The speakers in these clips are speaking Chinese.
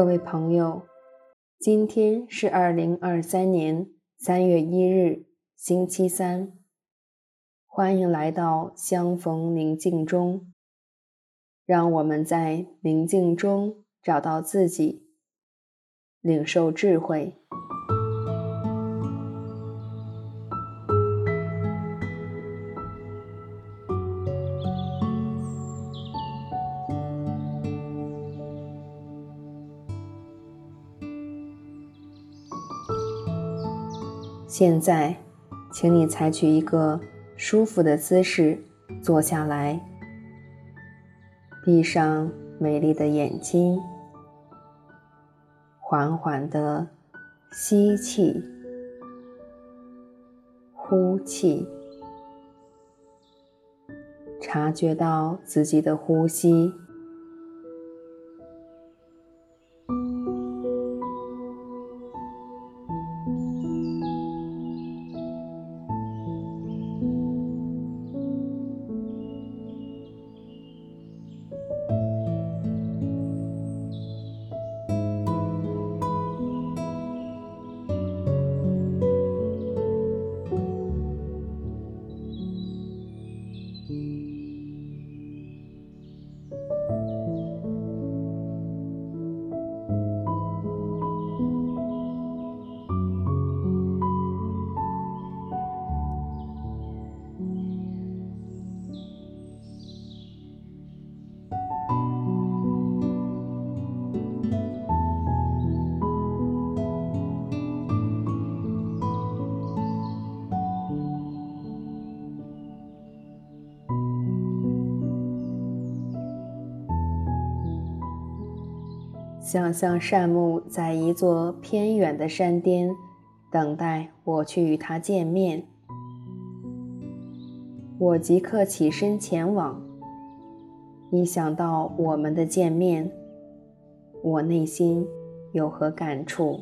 各位朋友，今天是二零二三年三月一日，星期三。欢迎来到相逢宁静中，让我们在宁静中找到自己，领受智慧。现在，请你采取一个舒服的姿势坐下来，闭上美丽的眼睛，缓缓的吸气、呼气，察觉到自己的呼吸。想象善目在一座偏远的山巅，等待我去与他见面。我即刻起身前往。一想到我们的见面，我内心有何感触？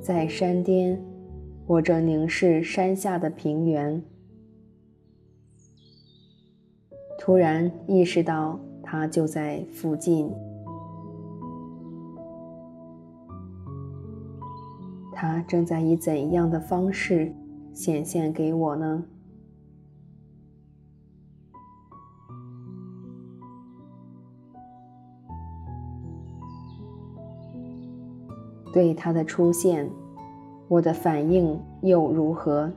在山巅，我正凝视山下的平原，突然意识到他就在附近。他正在以怎样的方式显现给我呢？对他的出现，我的反应又如何？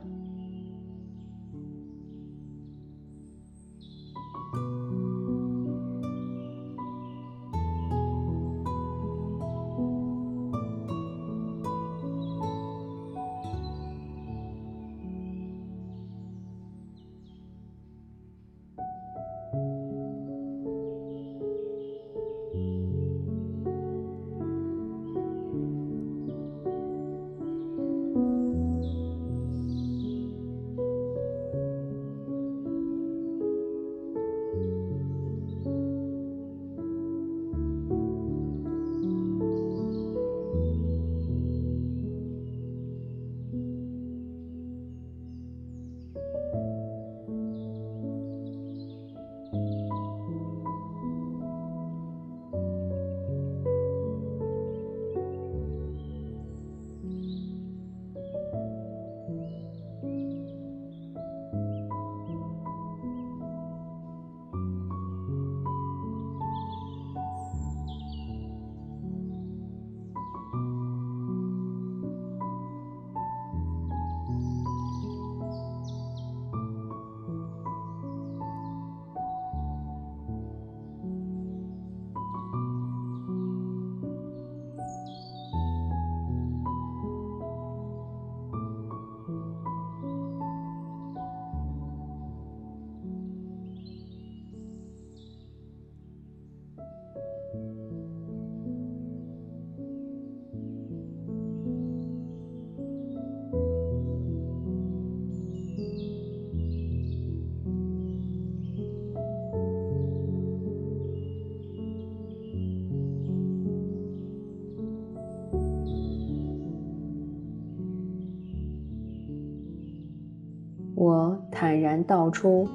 然道出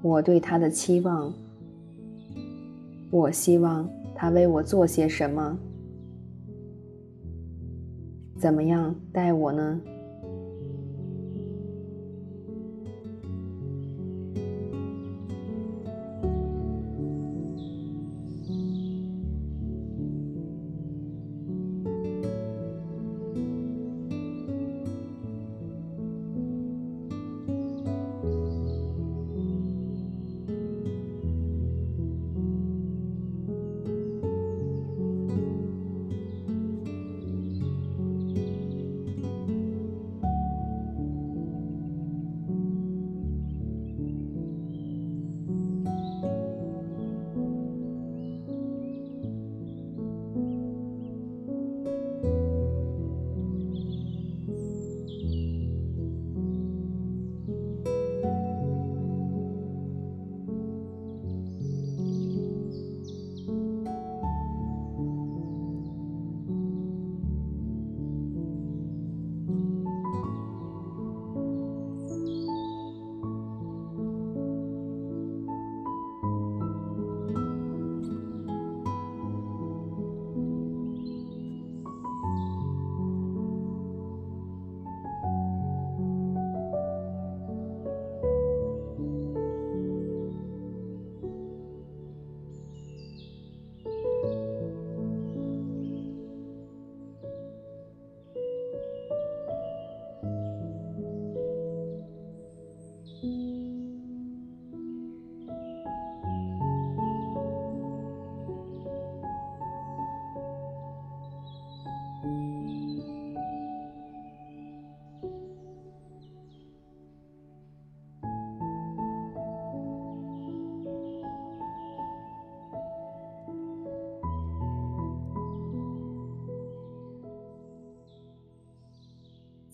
我对他的期望。我希望他为我做些什么？怎么样待我呢？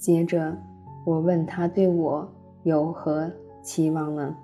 接着，我问他对我有何期望呢？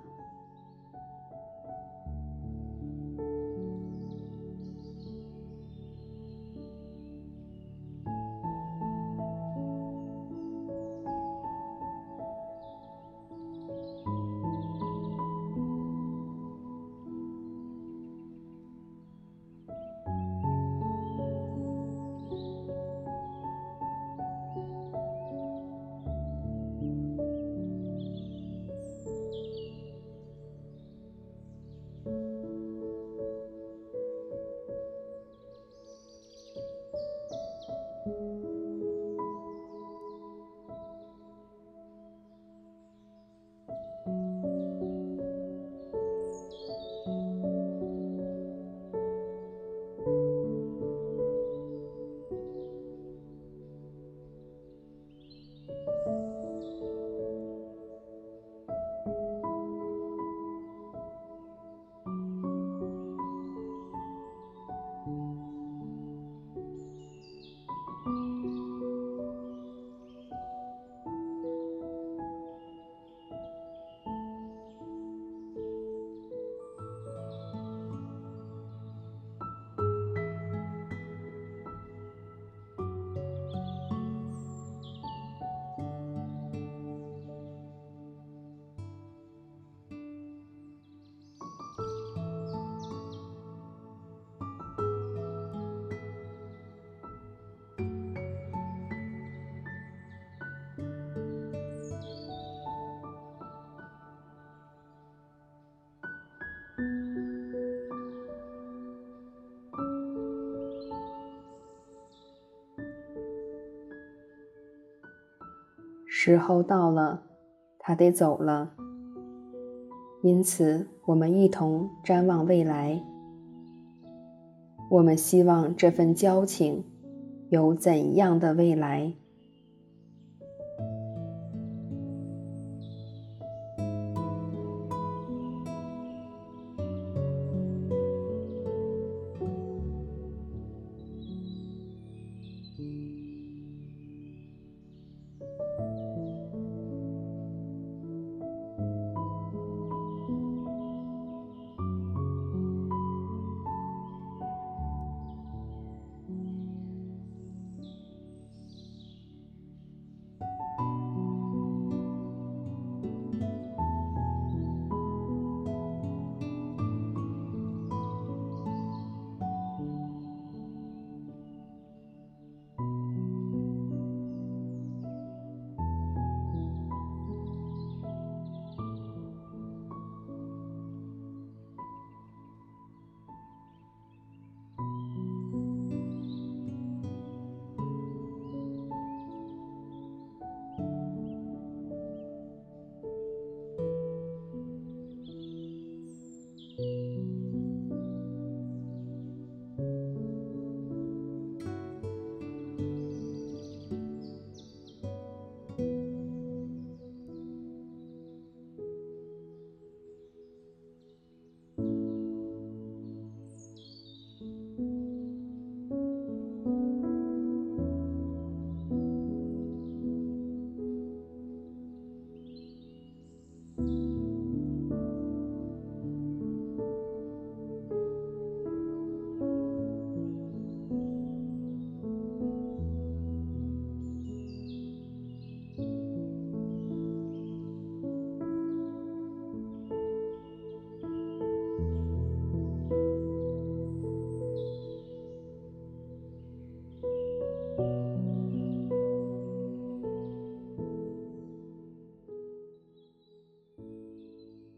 时候到了，他得走了。因此，我们一同瞻望未来。我们希望这份交情有怎样的未来？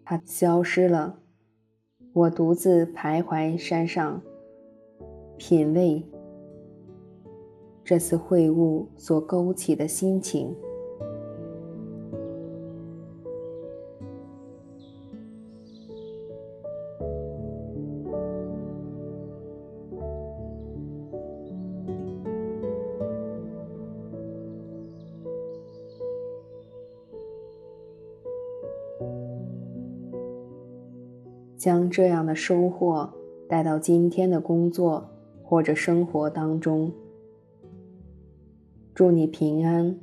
它消失了。我独自徘徊山上，品味这次会晤所勾起的心情。将这样的收获带到今天的工作或者生活当中。祝你平安。